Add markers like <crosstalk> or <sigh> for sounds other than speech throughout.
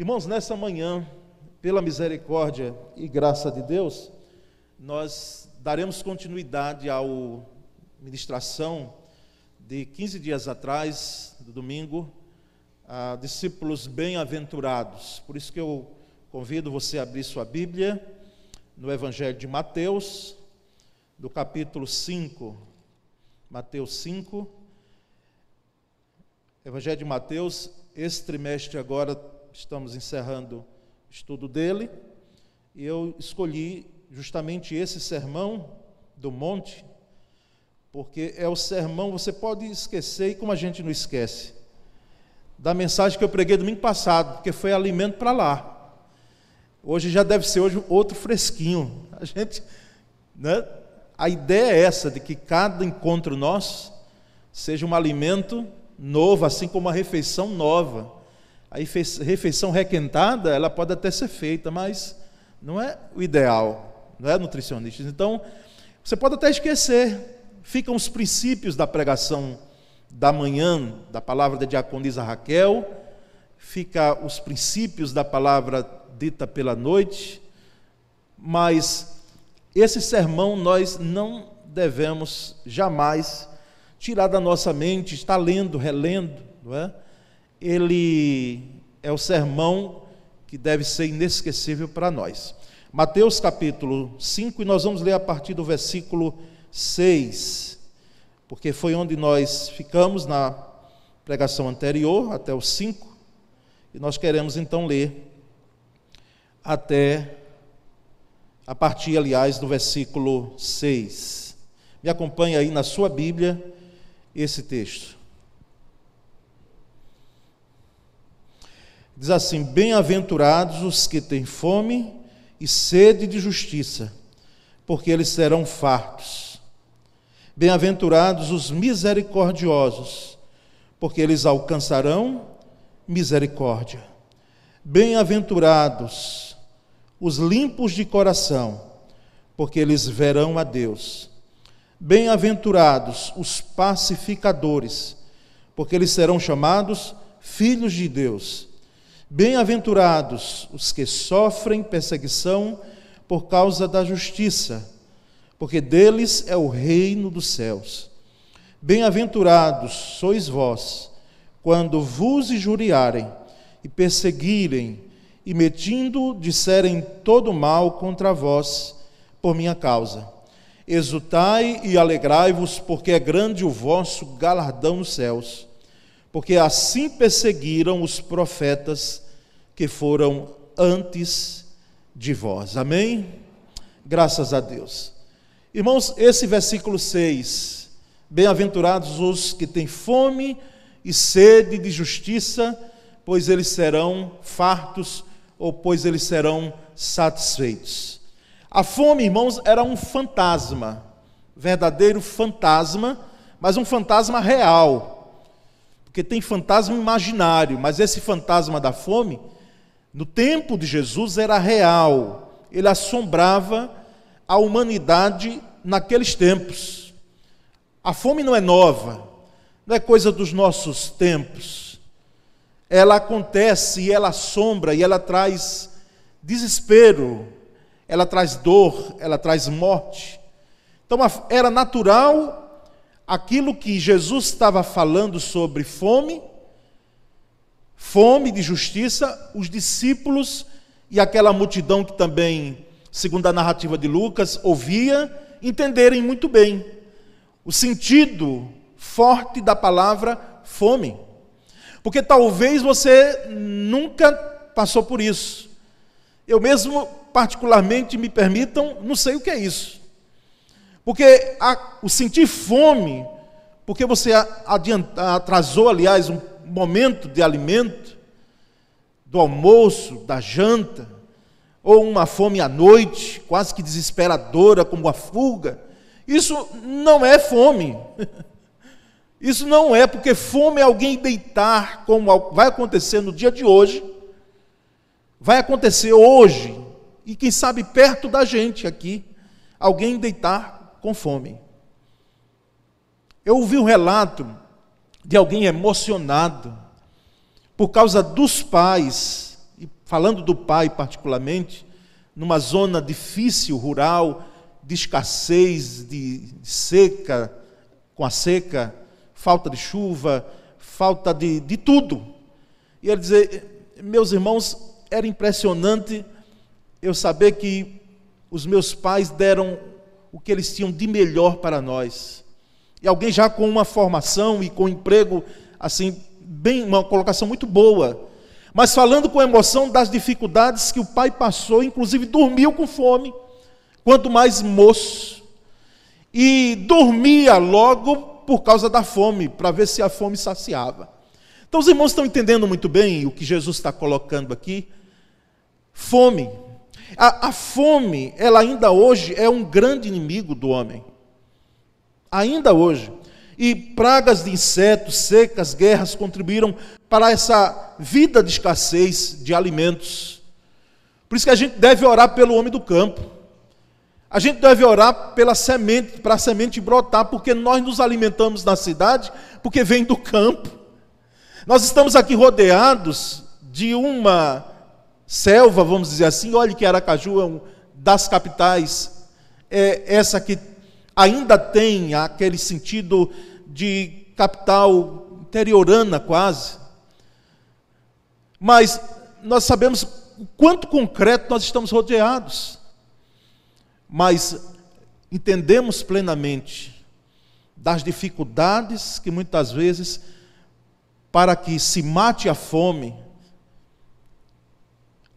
Irmãos, nessa manhã, pela misericórdia e graça de Deus, nós daremos continuidade ao ministração de 15 dias atrás, do domingo, a discípulos bem-aventurados. Por isso que eu convido você a abrir sua Bíblia no Evangelho de Mateus, do capítulo 5. Mateus 5. Evangelho de Mateus, esse trimestre agora estamos encerrando o estudo dele, e eu escolhi justamente esse sermão do monte, porque é o sermão, você pode esquecer, e como a gente não esquece, da mensagem que eu preguei domingo passado, porque foi alimento para lá. Hoje já deve ser hoje outro fresquinho. A gente, né? A ideia é essa de que cada encontro nosso seja um alimento novo, assim como uma refeição nova. A refeição requentada, ela pode até ser feita, mas não é o ideal, não é nutricionista. Então, você pode até esquecer, ficam os princípios da pregação da manhã, da palavra da diaconisa Raquel, fica os princípios da palavra dita pela noite, mas esse sermão nós não devemos jamais tirar da nossa mente, estar lendo, relendo, não é? Ele é o sermão que deve ser inesquecível para nós. Mateus capítulo 5, e nós vamos ler a partir do versículo 6, porque foi onde nós ficamos na pregação anterior, até o 5, e nós queremos então ler até a partir, aliás, do versículo 6. Me acompanhe aí na sua Bíblia esse texto. Diz assim: Bem-aventurados os que têm fome e sede de justiça, porque eles serão fartos. Bem-aventurados os misericordiosos, porque eles alcançarão misericórdia. Bem-aventurados os limpos de coração, porque eles verão a Deus. Bem-aventurados os pacificadores, porque eles serão chamados filhos de Deus. Bem-aventurados os que sofrem perseguição por causa da justiça, porque deles é o reino dos céus. Bem-aventurados sois vós, quando vos injuriarem e perseguirem, e metindo disserem todo mal contra vós por minha causa. Exultai e alegrai-vos, porque é grande o vosso galardão nos céus porque assim perseguiram os profetas que foram antes de vós. Amém? Graças a Deus. Irmãos, esse versículo 6: Bem-aventurados os que têm fome e sede de justiça, pois eles serão fartos, ou pois eles serão satisfeitos. A fome, irmãos, era um fantasma, verdadeiro fantasma, mas um fantasma real porque tem fantasma imaginário, mas esse fantasma da fome, no tempo de Jesus, era real. Ele assombrava a humanidade naqueles tempos. A fome não é nova, não é coisa dos nossos tempos. Ela acontece e ela assombra e ela traz desespero, ela traz dor, ela traz morte. Então era natural aquilo que Jesus estava falando sobre fome, fome de justiça, os discípulos e aquela multidão que também, segundo a narrativa de Lucas, ouvia, entenderem muito bem o sentido forte da palavra fome. Porque talvez você nunca passou por isso. Eu mesmo, particularmente, me permitam, não sei o que é isso. Porque a, o sentir fome, porque você adianta, atrasou, aliás, um momento de alimento, do almoço, da janta, ou uma fome à noite, quase que desesperadora, como a fuga, isso não é fome. <laughs> Isso não é, porque fome é alguém deitar, como vai acontecer no dia de hoje, vai acontecer hoje, e quem sabe perto da gente aqui, alguém deitar com fome. Eu ouvi um relato de alguém emocionado por causa dos pais e falando do pai particularmente, numa zona difícil, rural, de escassez, de seca, com a seca, falta de chuva, falta de, de tudo. E ele dizer, meus irmãos, era impressionante eu saber que os meus pais deram o que eles tinham de melhor para nós. E alguém já com uma formação e com um emprego assim bem uma colocação muito boa, mas falando com emoção das dificuldades que o pai passou, inclusive dormiu com fome, quanto mais moço, e dormia logo por causa da fome, para ver se a fome saciava. Então os irmãos estão entendendo muito bem o que Jesus está colocando aqui. Fome. A, a fome, ela ainda hoje é um grande inimigo do homem. Ainda hoje. E pragas de insetos, secas, guerras contribuíram para essa vida de escassez de alimentos. Por isso que a gente deve orar pelo homem do campo. A gente deve orar pela semente, para a semente brotar, porque nós nos alimentamos na cidade, porque vem do campo. Nós estamos aqui rodeados de uma selva, vamos dizer assim. Olhe que Aracaju é uma das capitais, é essa que ainda tem aquele sentido de capital interiorana quase. Mas nós sabemos o quanto concreto nós estamos rodeados mas entendemos plenamente das dificuldades que muitas vezes, para que se mate a fome,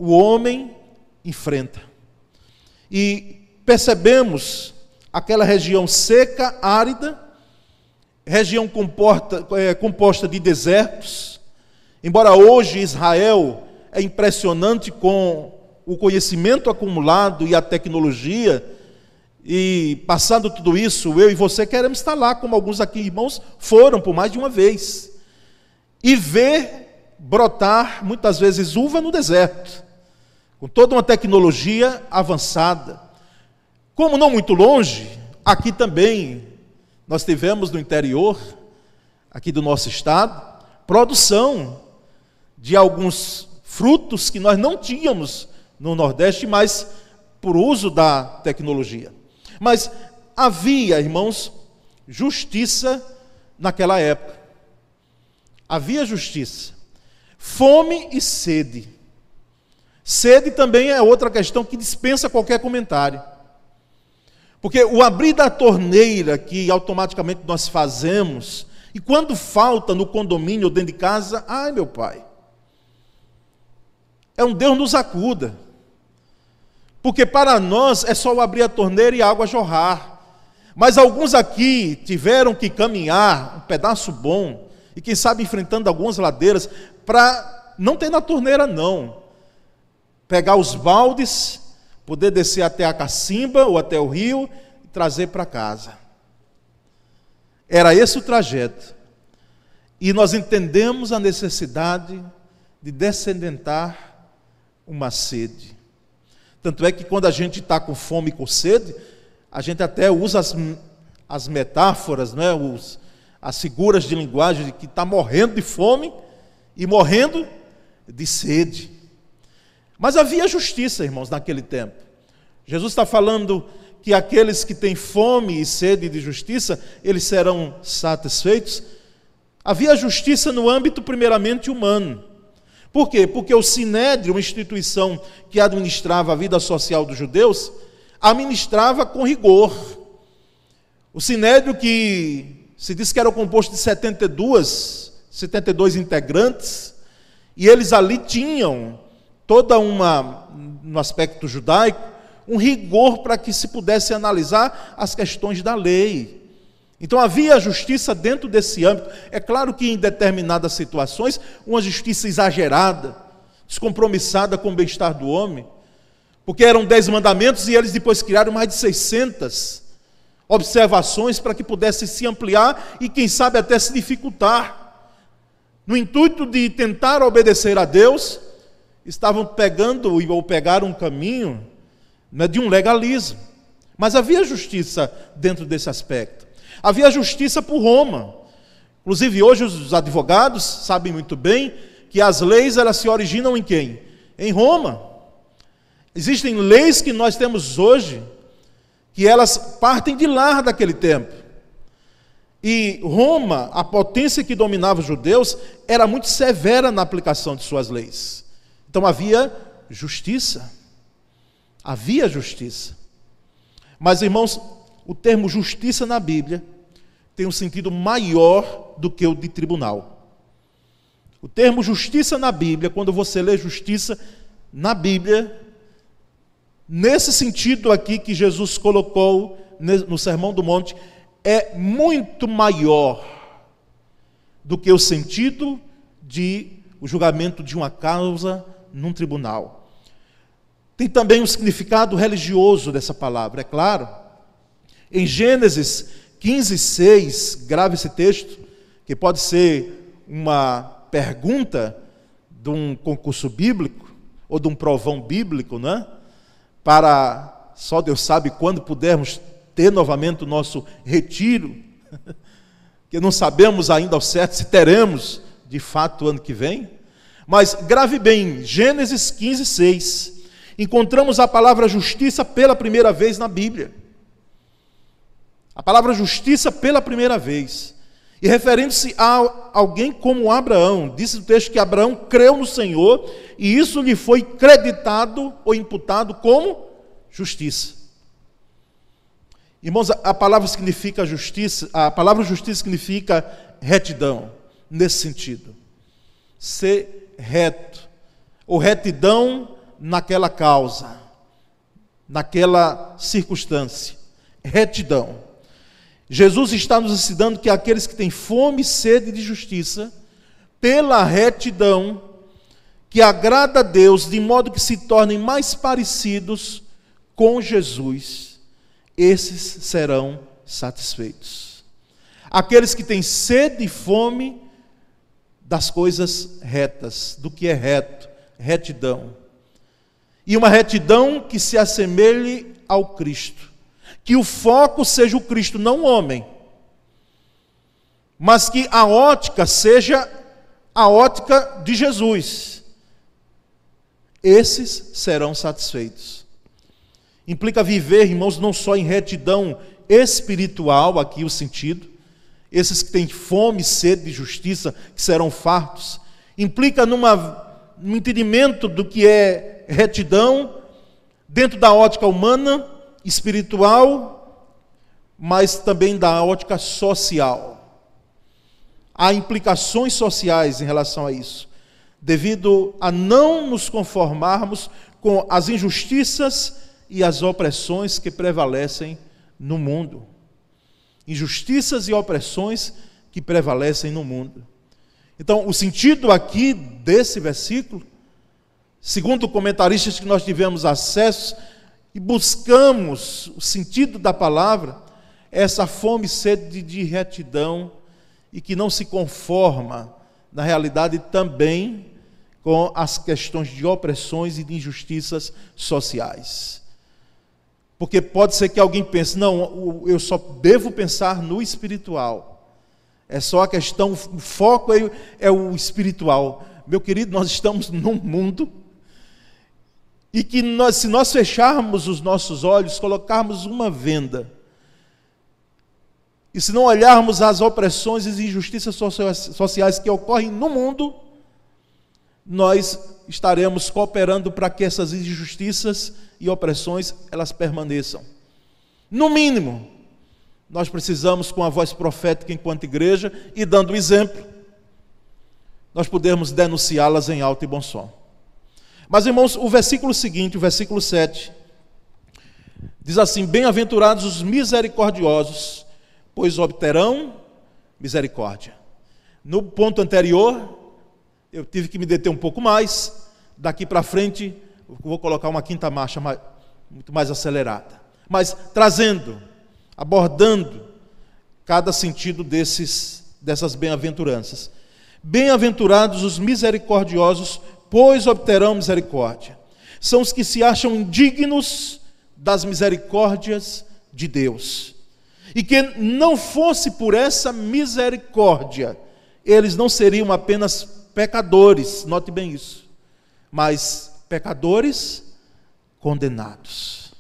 o homem enfrenta. E percebemos aquela região seca, árida, região comporta, é, composta de desertos. Embora hoje Israel é impressionante com o conhecimento acumulado e a tecnologia, e passando tudo isso, eu e você queremos estar lá, como alguns aqui irmãos foram por mais de uma vez, e ver brotar muitas vezes uva no deserto, com toda uma tecnologia avançada. Como não muito longe, aqui também nós tivemos no interior, aqui do nosso estado, produção de alguns frutos que nós não tínhamos no Nordeste, mas por uso da tecnologia. Mas havia, irmãos, justiça naquela época. Havia justiça. Fome e sede. Sede também é outra questão que dispensa qualquer comentário. Porque o abrir da torneira que automaticamente nós fazemos, e quando falta no condomínio ou dentro de casa, ai meu pai, é um Deus nos acuda. Porque para nós é só abrir a torneira e a água jorrar. Mas alguns aqui tiveram que caminhar um pedaço bom, e quem sabe enfrentando algumas ladeiras, para não ter na torneira, não. Pegar os baldes, poder descer até a cacimba ou até o rio e trazer para casa. Era esse o trajeto. E nós entendemos a necessidade de descendentar uma sede. Tanto é que quando a gente está com fome e com sede, a gente até usa as, as metáforas, né, os, as figuras de linguagem de que está morrendo de fome e morrendo de sede. Mas havia justiça, irmãos, naquele tempo. Jesus está falando que aqueles que têm fome e sede de justiça, eles serão satisfeitos. Havia justiça no âmbito, primeiramente, humano. Por quê? Porque o Sinédrio, uma instituição que administrava a vida social dos judeus, administrava com rigor. O Sinédrio, que se diz que era composto de 72, 72 integrantes, e eles ali tinham toda uma, no aspecto judaico, um rigor para que se pudesse analisar as questões da lei. Então havia justiça dentro desse âmbito. É claro que em determinadas situações, uma justiça exagerada, descompromissada com o bem-estar do homem, porque eram dez mandamentos e eles depois criaram mais de 600 observações para que pudesse se ampliar e, quem sabe, até se dificultar. No intuito de tentar obedecer a Deus, estavam pegando ou pegaram um caminho né, de um legalismo. Mas havia justiça dentro desse aspecto. Havia justiça por Roma. Inclusive, hoje os advogados sabem muito bem que as leis elas se originam em quem? em Roma. Existem leis que nós temos hoje que elas partem de lá daquele tempo. E Roma, a potência que dominava os judeus, era muito severa na aplicação de suas leis. Então havia justiça. Havia justiça. Mas, irmãos, o termo justiça na Bíblia tem um sentido maior do que o de tribunal. O termo justiça na Bíblia, quando você lê justiça na Bíblia, nesse sentido aqui que Jesus colocou no Sermão do Monte, é muito maior do que o sentido de o julgamento de uma causa num tribunal. Tem também um significado religioso dessa palavra, é claro. Em Gênesis 15, 6, grave esse texto, que pode ser uma pergunta de um concurso bíblico, ou de um provão bíblico, né? Para só Deus sabe quando pudermos ter novamente o nosso retiro, <laughs> que não sabemos ainda ao certo se teremos de fato o ano que vem. Mas grave bem, Gênesis 15, 6, encontramos a palavra justiça pela primeira vez na Bíblia. A palavra justiça pela primeira vez. E referindo-se a alguém como Abraão, disse o texto que Abraão creu no Senhor e isso lhe foi creditado ou imputado como justiça. Irmãos, a palavra significa justiça, a palavra justiça significa retidão, nesse sentido. Ser reto, ou retidão naquela causa, naquela circunstância. Retidão. Jesus está nos ensinando que aqueles que têm fome e sede de justiça, pela retidão, que agrada a Deus, de modo que se tornem mais parecidos com Jesus esses serão satisfeitos. Aqueles que têm sede e fome das coisas retas, do que é reto, retidão. E uma retidão que se assemelhe ao Cristo. Que o foco seja o Cristo, não o homem. Mas que a ótica seja a ótica de Jesus. Esses serão satisfeitos. Implica viver, irmãos, não só em retidão espiritual, aqui o sentido, esses que têm fome e sede de justiça, que serão fartos. Implica numa, num entendimento do que é retidão, dentro da ótica humana, espiritual, mas também da ótica social. Há implicações sociais em relação a isso, devido a não nos conformarmos com as injustiças e as opressões que prevalecem no mundo. Injustiças e opressões que prevalecem no mundo. Então, o sentido aqui desse versículo, segundo comentaristas que nós tivemos acesso e buscamos o sentido da palavra, é essa fome e sede de retidão e que não se conforma, na realidade, também com as questões de opressões e de injustiças sociais. Porque pode ser que alguém pense, não, eu só devo pensar no espiritual. É só a questão, o foco é, é o espiritual. Meu querido, nós estamos num mundo e que nós, se nós fecharmos os nossos olhos, colocarmos uma venda, e se não olharmos as opressões e injustiças sociais que ocorrem no mundo, nós estaremos cooperando para que essas injustiças e opressões elas permaneçam. No mínimo, nós precisamos, com a voz profética enquanto igreja e dando exemplo, nós podemos denunciá-las em alto e bom som. Mas, irmãos, o versículo seguinte, o versículo 7, diz assim: Bem-aventurados os misericordiosos, pois obterão misericórdia. No ponto anterior, eu tive que me deter um pouco mais, daqui para frente, vou colocar uma quinta marcha mais, muito mais acelerada. Mas trazendo, abordando cada sentido desses, dessas bem-aventuranças. Bem-aventurados os misericordiosos, pois obterão misericórdia. São os que se acham indignos das misericórdias de Deus. E que não fosse por essa misericórdia, eles não seriam apenas pecadores, note bem isso, mas pecadores condenados.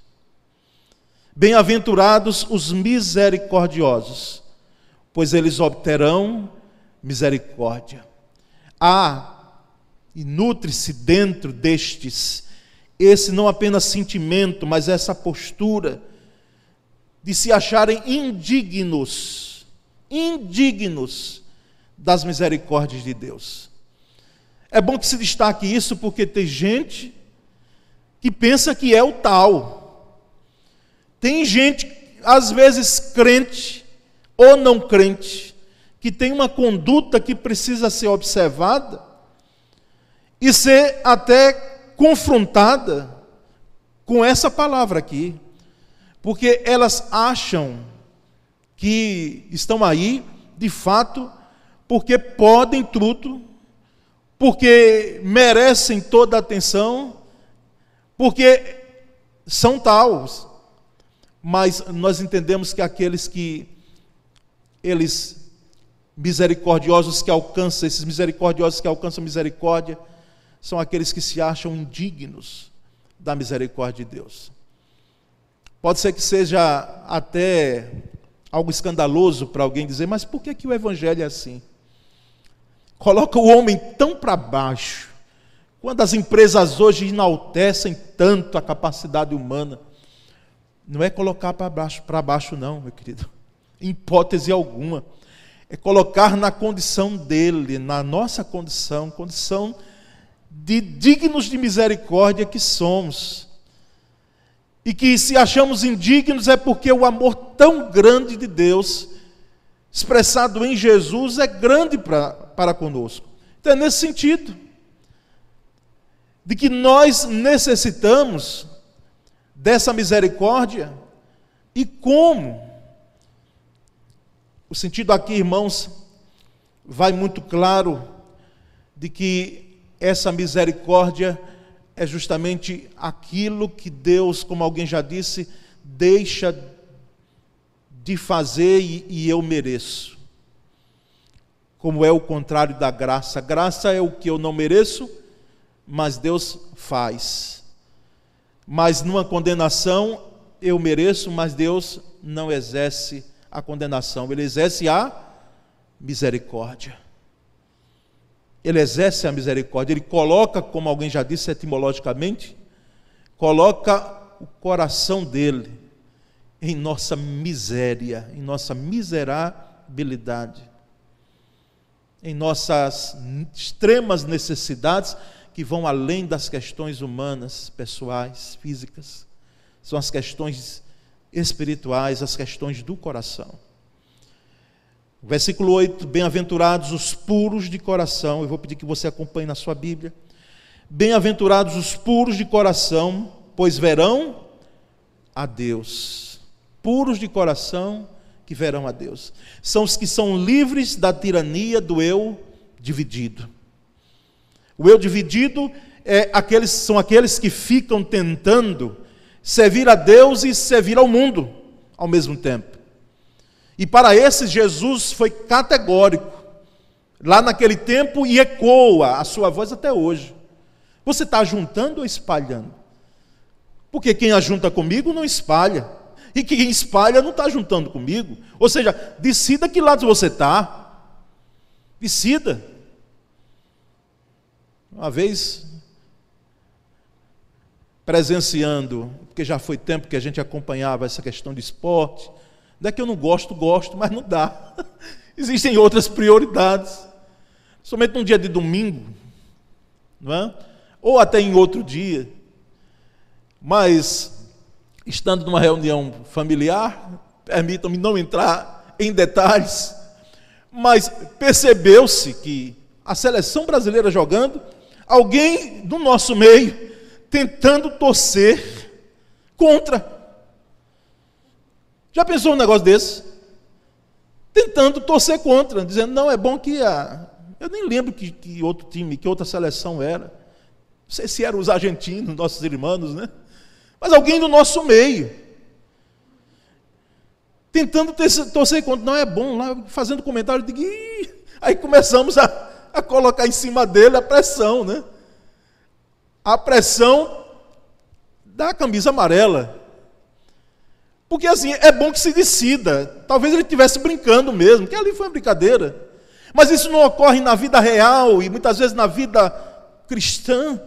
Bem-aventurados os misericordiosos, pois eles obterão misericórdia. Há e nutre-se dentro destes esse não apenas sentimento, mas essa postura de se acharem indignos, indignos das misericórdias de Deus. É bom que se destaque isso porque tem gente que pensa que é o tal. Tem gente, às vezes crente ou não crente, que tem uma conduta que precisa ser observada e ser até confrontada com essa palavra aqui, porque elas acham que estão aí, de fato, porque podem tudo, porque merecem toda a atenção, porque são taus. Mas nós entendemos que aqueles que eles misericordiosos que alcançam, esses misericordiosos que alcançam misericórdia, são aqueles que se acham indignos da misericórdia de Deus. Pode ser que seja até algo escandaloso para alguém dizer, mas por que, que o Evangelho é assim? Coloca o homem tão para baixo, quando as empresas hoje enaltecem tanto a capacidade humana, não é colocar para baixo, para baixo, não, meu querido, hipótese alguma, é colocar na condição dele, na nossa condição, condição de dignos de misericórdia que somos. E que se achamos indignos é porque o amor tão grande de Deus, expressado em Jesus, é grande pra, para conosco. Então é nesse sentido, de que nós necessitamos dessa misericórdia e como. O sentido aqui, irmãos, vai muito claro de que essa misericórdia é justamente aquilo que Deus, como alguém já disse, deixa de fazer e, e eu mereço. Como é o contrário da graça. Graça é o que eu não mereço, mas Deus faz. Mas numa condenação eu mereço, mas Deus não exerce a condenação, ele exerce a misericórdia. Ele exerce a misericórdia, ele coloca, como alguém já disse etimologicamente, coloca o coração dele em nossa miséria, em nossa miserabilidade, em nossas extremas necessidades que vão além das questões humanas, pessoais, físicas. São as questões espirituais, as questões do coração. Versículo 8: Bem-aventurados os puros de coração. Eu vou pedir que você acompanhe na sua Bíblia. Bem-aventurados os puros de coração, pois verão a Deus. Puros de coração, que verão a Deus. São os que são livres da tirania do eu dividido. O eu dividido é aqueles, são aqueles que ficam tentando servir a Deus e servir ao mundo ao mesmo tempo. E para esses, Jesus foi categórico, lá naquele tempo, e ecoa a sua voz até hoje. Você está juntando ou espalhando? Porque quem ajunta comigo não espalha. E quem espalha não está juntando comigo. Ou seja, decida que lado você está. Decida. Uma vez, presenciando, porque já foi tempo que a gente acompanhava essa questão de esporte, não é que eu não gosto, gosto, mas não dá. <laughs> Existem outras prioridades. Somente num dia de domingo, não é? ou até em outro dia. Mas, estando numa reunião familiar, permitam-me não entrar em detalhes, mas percebeu-se que a seleção brasileira jogando, alguém do nosso meio tentando torcer contra. Já pensou um negócio desse? Tentando torcer contra, dizendo, não, é bom que a. Eu nem lembro que, que outro time, que outra seleção era. Não sei se eram os argentinos, nossos irmãos, né? Mas alguém do nosso meio. Tentando torcer contra, não é bom, lá fazendo comentário que. Aí começamos a, a colocar em cima dele a pressão, né? a pressão da camisa amarela. Porque assim, é bom que se decida. Talvez ele estivesse brincando mesmo, que ali foi uma brincadeira. Mas isso não ocorre na vida real e muitas vezes na vida cristã.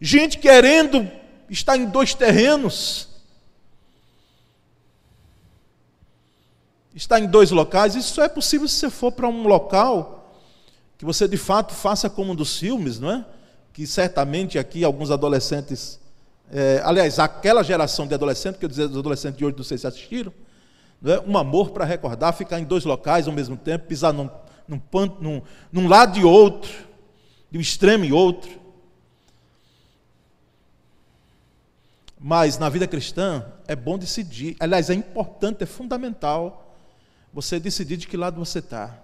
Gente querendo estar em dois terrenos. Está em dois locais, isso só é possível se você for para um local que você de fato faça como um dos filmes, não é? Que certamente aqui alguns adolescentes, é, aliás, aquela geração de adolescentes, que eu dizer, os adolescentes de hoje, não sei se assistiram, é? um amor para recordar, ficar em dois locais ao mesmo tempo, pisar num, num, num, num lado e outro, de um extremo e outro. Mas na vida cristã é bom decidir, aliás, é importante, é fundamental você decidir de que lado você está,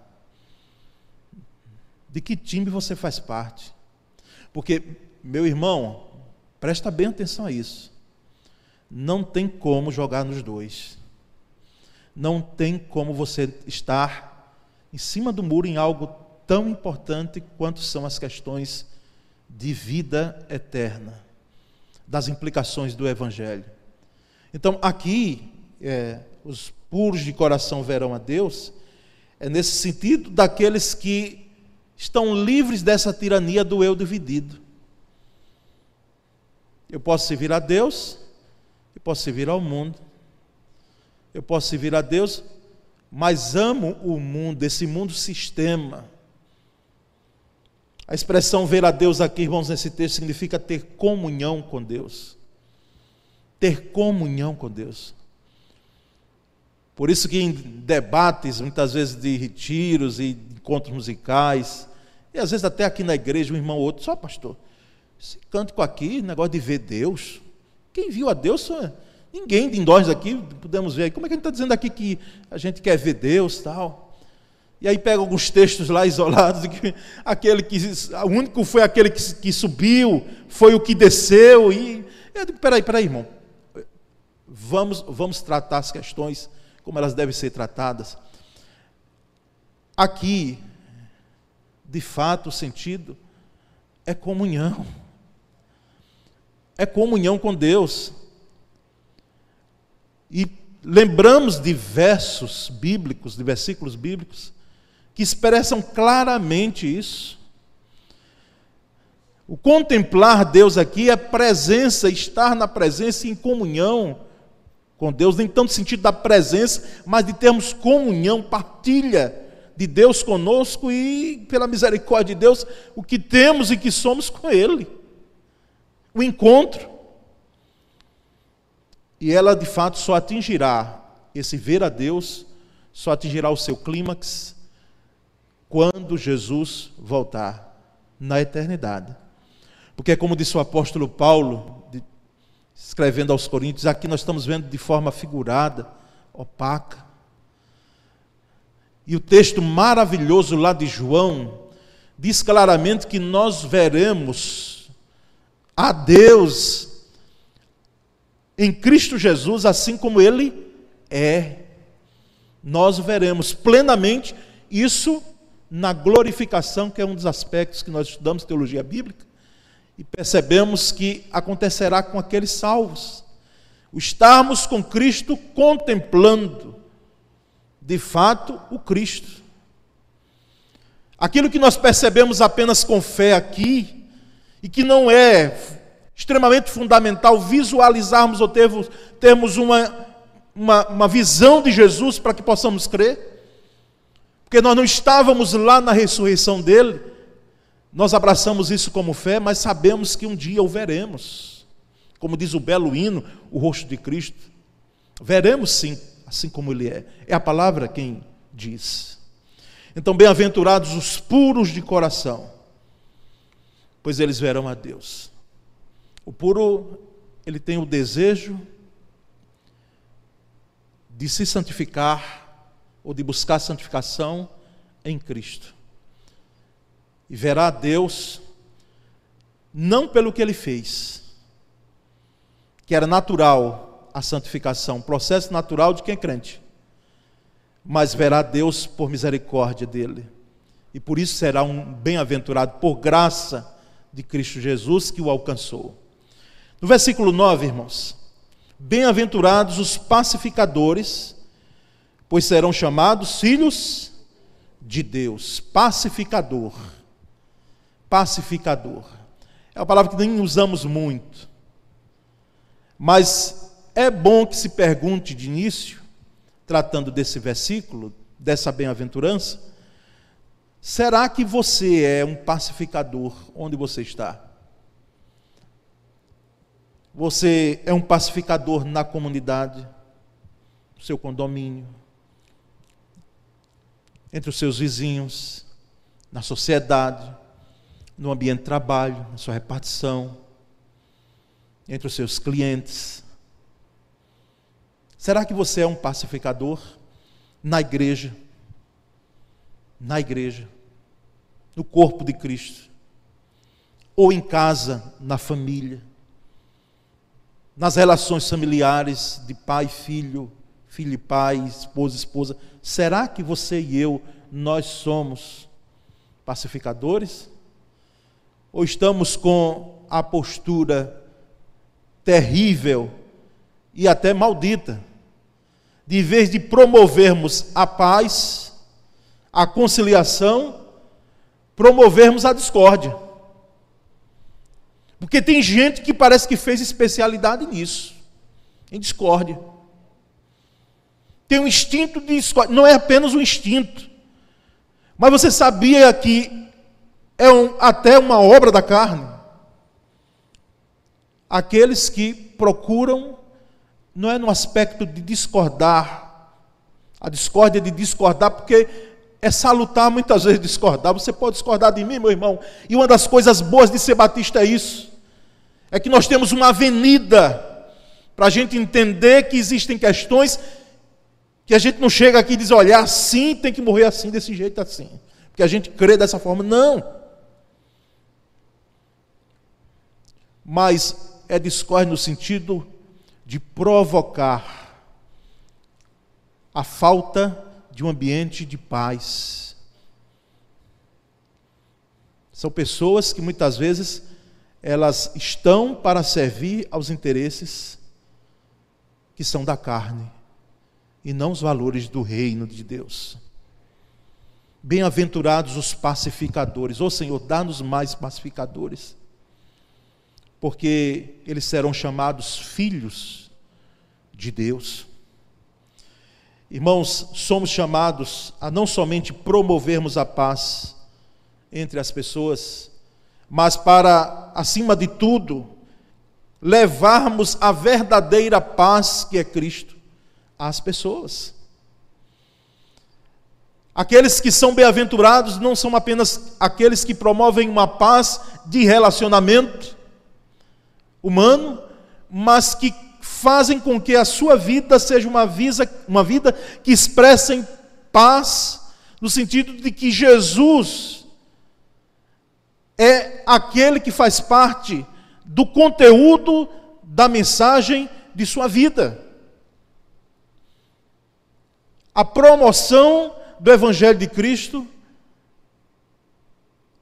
de que time você faz parte. Porque, meu irmão, presta bem atenção a isso. Não tem como jogar nos dois. Não tem como você estar em cima do muro em algo tão importante quanto são as questões de vida eterna, das implicações do Evangelho. Então, aqui, é, os puros de coração verão a Deus, é nesse sentido daqueles que estão livres dessa tirania do eu dividido. Eu posso servir a Deus, eu posso servir ao mundo. Eu posso servir a Deus, mas amo o mundo, esse mundo sistema. A expressão ver a Deus aqui, irmãos, nesse texto significa ter comunhão com Deus. Ter comunhão com Deus. Por isso que em debates, muitas vezes de retiros e encontros musicais, e às vezes até aqui na igreja, um irmão ou outro, só pastor, esse cântico aqui, negócio de ver Deus, quem viu a Deus, ninguém de nós aqui podemos ver. Como é que a gente está dizendo aqui que a gente quer ver Deus tal? E aí pega alguns textos lá isolados, <laughs> que aquele que, o único foi aquele que, que subiu, foi o que desceu, e eu digo, peraí, peraí, irmão, vamos, vamos tratar as questões como elas devem ser tratadas. Aqui, de fato, o sentido é comunhão. É comunhão com Deus. E lembramos de versos bíblicos, de versículos bíblicos, que expressam claramente isso. O contemplar Deus aqui é presença, estar na presença em comunhão com Deus, nem tanto sentido da presença, mas de termos comunhão, partilha de Deus conosco e, pela misericórdia de Deus, o que temos e que somos com Ele. O encontro. E ela, de fato, só atingirá esse ver a Deus, só atingirá o seu clímax quando Jesus voltar na eternidade. Porque, como disse o apóstolo Paulo, escrevendo aos Coríntios, aqui nós estamos vendo de forma figurada, opaca. E o texto maravilhoso lá de João diz claramente que nós veremos a Deus em Cristo Jesus assim como Ele é. Nós veremos plenamente isso na glorificação, que é um dos aspectos que nós estudamos teologia bíblica e percebemos que acontecerá com aqueles salvos. O estarmos com Cristo contemplando, de fato, o Cristo. Aquilo que nós percebemos apenas com fé aqui, e que não é extremamente fundamental visualizarmos ou termos, termos uma, uma, uma visão de Jesus para que possamos crer, porque nós não estávamos lá na ressurreição dele, nós abraçamos isso como fé, mas sabemos que um dia o veremos. Como diz o belo hino, o rosto de Cristo. Veremos sim, assim como ele é. É a palavra quem diz. Então, bem-aventurados os puros de coração, pois eles verão a Deus. O puro, ele tem o desejo de se santificar ou de buscar santificação em Cristo e verá a Deus não pelo que ele fez, que era natural a santificação, processo natural de quem é crente, mas verá Deus por misericórdia dele. E por isso será um bem-aventurado, por graça de Cristo Jesus que o alcançou. No versículo 9, irmãos, bem-aventurados os pacificadores, pois serão chamados filhos de Deus. Pacificador. Pacificador. É uma palavra que nem usamos muito. Mas é bom que se pergunte de início, tratando desse versículo, dessa bem-aventurança, será que você é um pacificador onde você está? Você é um pacificador na comunidade, no seu condomínio, entre os seus vizinhos, na sociedade, no ambiente de trabalho, na sua repartição, entre os seus clientes. Será que você é um pacificador na igreja? Na igreja, no corpo de Cristo, ou em casa, na família, nas relações familiares de pai e filho, filho e pai, esposa esposa. Será que você e eu, nós somos pacificadores? Ou estamos com a postura terrível e até maldita, de vez de promovermos a paz, a conciliação, promovermos a discórdia. Porque tem gente que parece que fez especialidade nisso, em discórdia. Tem um instinto de discórdia, não é apenas um instinto. Mas você sabia que é um, até uma obra da carne. Aqueles que procuram, não é no aspecto de discordar, a discórdia de discordar, porque é salutar muitas vezes discordar. Você pode discordar de mim, meu irmão. E uma das coisas boas de ser batista é isso: é que nós temos uma avenida para a gente entender que existem questões que a gente não chega aqui e diz, olha, assim tem que morrer assim, desse jeito assim. Porque a gente crê dessa forma. Não. mas é discórdia no sentido de provocar a falta de um ambiente de paz. São pessoas que muitas vezes elas estão para servir aos interesses que são da carne e não os valores do reino de Deus. Bem-aventurados os pacificadores. Ô oh, Senhor, dá-nos mais pacificadores porque eles serão chamados filhos de Deus. Irmãos, somos chamados a não somente promovermos a paz entre as pessoas, mas para, acima de tudo, levarmos a verdadeira paz que é Cristo às pessoas. Aqueles que são bem-aventurados não são apenas aqueles que promovem uma paz de relacionamento, humano, mas que fazem com que a sua vida seja uma, visa, uma vida que expressa paz, no sentido de que Jesus é aquele que faz parte do conteúdo da mensagem de sua vida. A promoção do Evangelho de Cristo,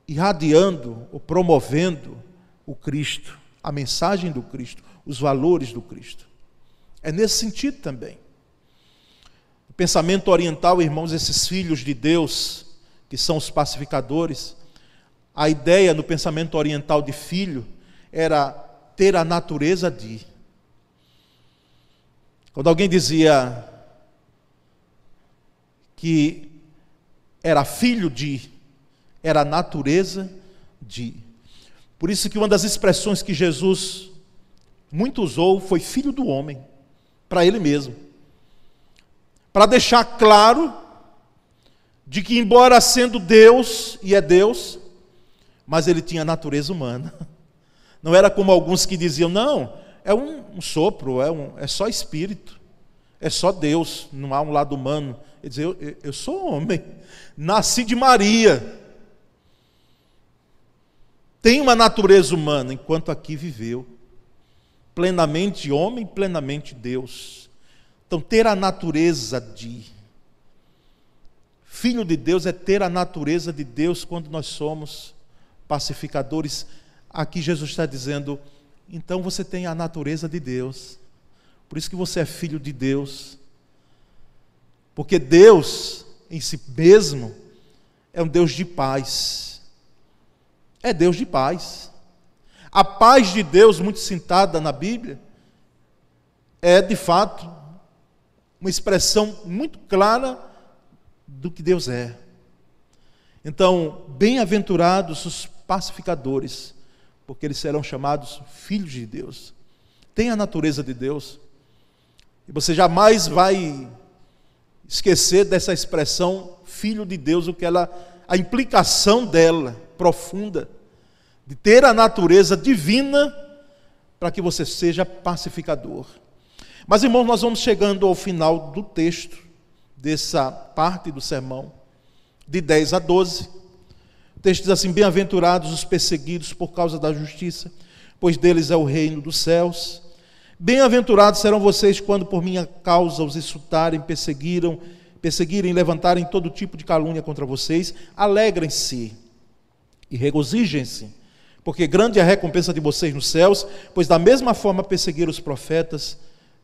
irradiando ou promovendo o Cristo a mensagem do Cristo, os valores do Cristo. É nesse sentido também. O pensamento oriental, irmãos, esses filhos de Deus, que são os pacificadores, a ideia no pensamento oriental de filho era ter a natureza de. Quando alguém dizia que era filho de, era natureza de. Por isso que uma das expressões que Jesus muito usou foi filho do homem, para ele mesmo. Para deixar claro de que embora sendo Deus e é Deus, mas ele tinha natureza humana. <laughs> Não era como alguns que diziam, não, é um, um sopro, é, um, é só espírito, é só Deus, não há um lado humano. Ele dizia, eu, eu sou homem, nasci de Maria, tem uma natureza humana, enquanto aqui viveu. Plenamente homem, plenamente Deus. Então, ter a natureza de. Filho de Deus é ter a natureza de Deus quando nós somos pacificadores aqui Jesus está dizendo: então você tem a natureza de Deus, por isso que você é filho de Deus, porque Deus em si mesmo é um Deus de paz, é Deus de paz. A paz de Deus, muito citada na Bíblia, é de fato uma expressão muito clara do que Deus é. Então, bem-aventurados os pacificadores, porque eles serão chamados filhos de Deus. Tem a natureza de Deus. E você jamais vai esquecer dessa expressão filho de Deus, o que ela a implicação dela profunda de ter a natureza divina para que você seja pacificador. Mas irmãos, nós vamos chegando ao final do texto dessa parte do sermão de 10 a 12. O texto diz assim: Bem-aventurados os perseguidos por causa da justiça, pois deles é o reino dos céus. Bem-aventurados serão vocês quando por minha causa os insultarem, perseguiram, perseguirem, levantarem todo tipo de calúnia contra vocês. Alegrem-se e regozijem-se, porque grande é a recompensa de vocês nos céus, pois da mesma forma perseguiram os profetas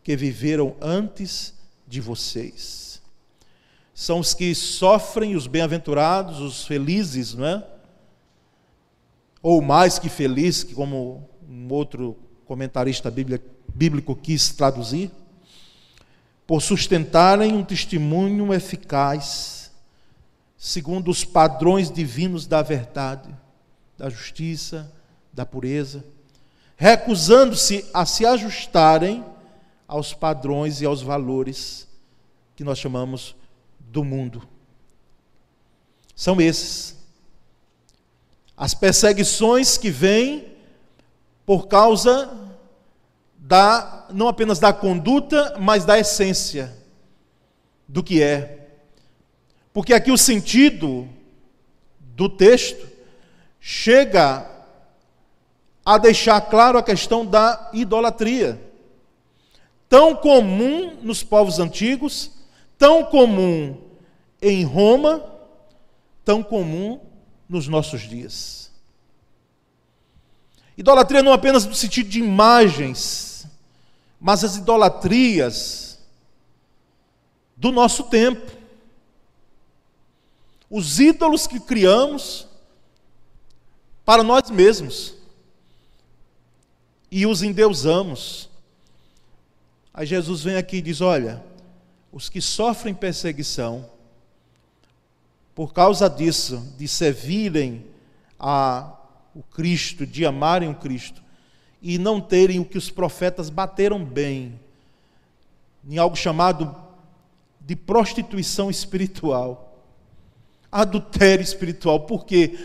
que viveram antes de vocês são os que sofrem, os bem-aventurados, os felizes, não é? Ou mais que feliz, como um outro comentarista bíblico quis traduzir, por sustentarem um testemunho eficaz, segundo os padrões divinos da verdade, da justiça, da pureza, recusando-se a se ajustarem aos padrões e aos valores que nós chamamos do mundo. São esses. As perseguições que vêm por causa da não apenas da conduta, mas da essência do que é. Porque aqui o sentido do texto chega a deixar claro a questão da idolatria, tão comum nos povos antigos, tão comum em Roma, tão comum nos nossos dias. Idolatria não apenas no sentido de imagens, mas as idolatrias do nosso tempo. Os ídolos que criamos para nós mesmos e os endeusamos. Aí Jesus vem aqui e diz: Olha, os que sofrem perseguição, por causa disso, de servirem a o Cristo, de amarem o Cristo, e não terem o que os profetas bateram bem, em algo chamado de prostituição espiritual, adultério espiritual. Por quê?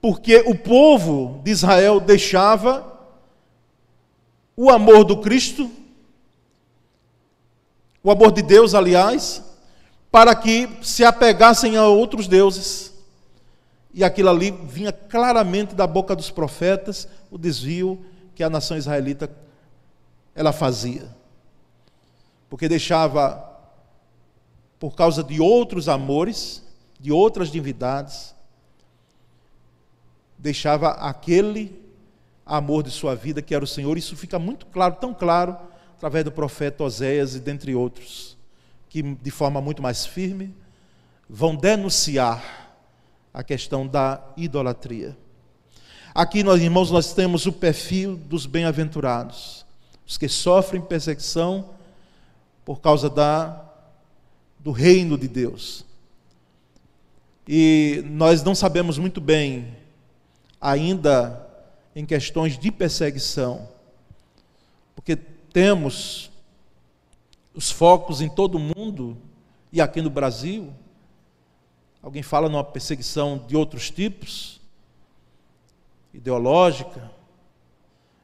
Porque o povo de Israel deixava o amor do Cristo o amor de Deus, aliás, para que se apegassem a outros deuses. E aquilo ali vinha claramente da boca dos profetas, o desvio que a nação israelita ela fazia. Porque deixava por causa de outros amores, de outras divindades, deixava aquele amor de sua vida que era o Senhor. Isso fica muito claro, tão claro através do profeta Oséias e dentre outros, que de forma muito mais firme vão denunciar a questão da idolatria. Aqui, nós, irmãos, nós temos o perfil dos bem-aventurados, os que sofrem perseguição por causa da, do reino de Deus. E nós não sabemos muito bem, ainda em questões de perseguição, porque temos os focos em todo o mundo e aqui no Brasil. Alguém fala numa perseguição de outros tipos, ideológica,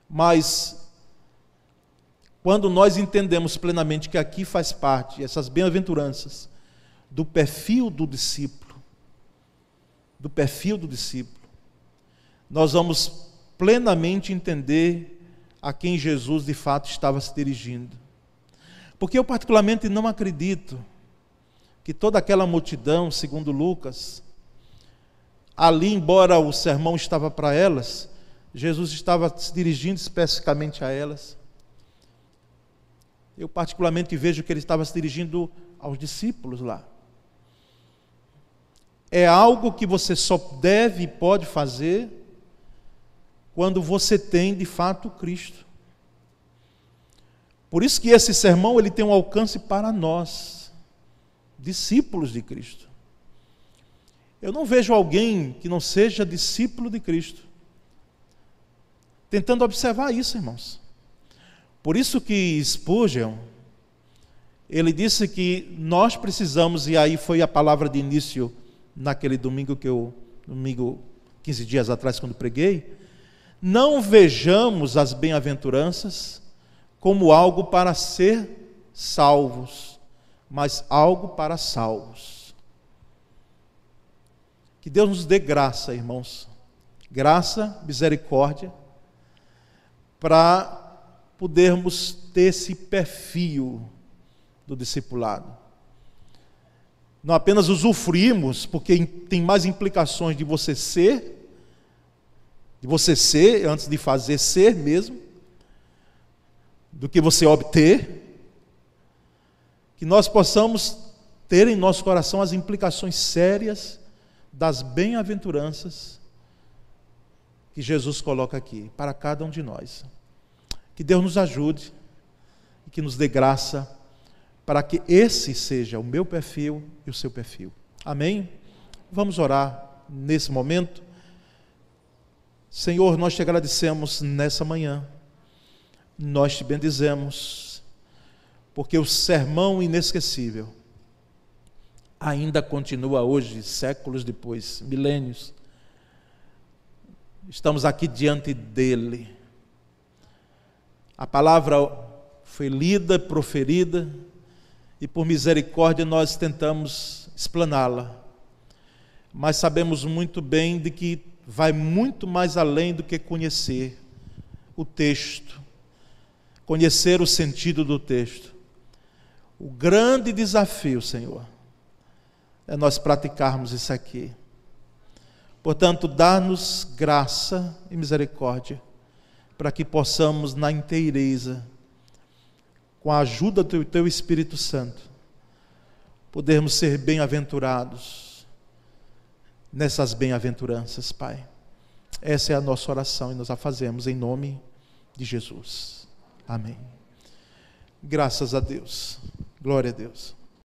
mas quando nós entendemos plenamente que aqui faz parte, essas bem-aventuranças, do perfil do discípulo, do perfil do discípulo, nós vamos plenamente entender a quem Jesus de fato estava se dirigindo. Porque eu, particularmente, não acredito que toda aquela multidão, segundo Lucas, ali, embora o sermão estava para elas, Jesus estava se dirigindo especificamente a elas. Eu, particularmente, vejo que ele estava se dirigindo aos discípulos lá. É algo que você só deve e pode fazer quando você tem de fato Cristo. Por isso que esse sermão ele tem um alcance para nós, discípulos de Cristo. Eu não vejo alguém que não seja discípulo de Cristo tentando observar isso, irmãos. Por isso que Spurgeon, ele disse que nós precisamos, e aí foi a palavra de início naquele domingo que eu, domingo, 15 dias atrás, quando preguei, não vejamos as bem-aventuranças como algo para ser salvos, mas algo para salvos. Que Deus nos dê graça, irmãos, graça, misericórdia, para podermos ter esse perfil do discipulado. Não apenas usufruímos, porque tem mais implicações de você ser, de você ser antes de fazer ser mesmo, do que você obter, que nós possamos ter em nosso coração as implicações sérias das bem-aventuranças que Jesus coloca aqui para cada um de nós. Que Deus nos ajude e que nos dê graça para que esse seja o meu perfil e o seu perfil. Amém? Vamos orar nesse momento. Senhor, nós te agradecemos nessa manhã, nós te bendizemos, porque o sermão inesquecível ainda continua hoje, séculos depois, milênios. Estamos aqui diante dele. A palavra foi lida, proferida, e por misericórdia nós tentamos explaná-la. Mas sabemos muito bem de que vai muito mais além do que conhecer o texto, conhecer o sentido do texto. O grande desafio, Senhor, é nós praticarmos isso aqui. Portanto, dá-nos graça e misericórdia para que possamos, na inteireza, com a ajuda do Teu Espírito Santo, podermos ser bem-aventurados nessas bem-aventuranças, Pai. Essa é a nossa oração e nós a fazemos em nome de Jesus. Amém. Graças a Deus. Glória a Deus.